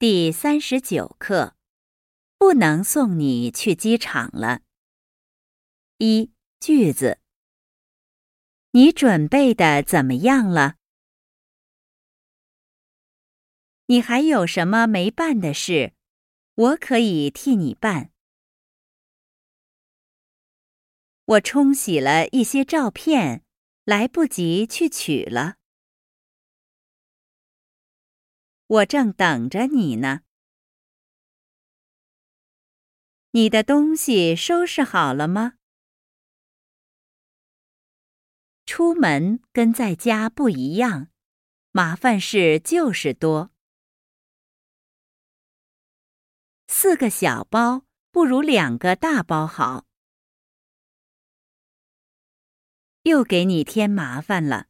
第三十九课，不能送你去机场了。一句子，你准备的怎么样了？你还有什么没办的事？我可以替你办。我冲洗了一些照片，来不及去取了。我正等着你呢。你的东西收拾好了吗？出门跟在家不一样，麻烦事就是多。四个小包不如两个大包好。又给你添麻烦了。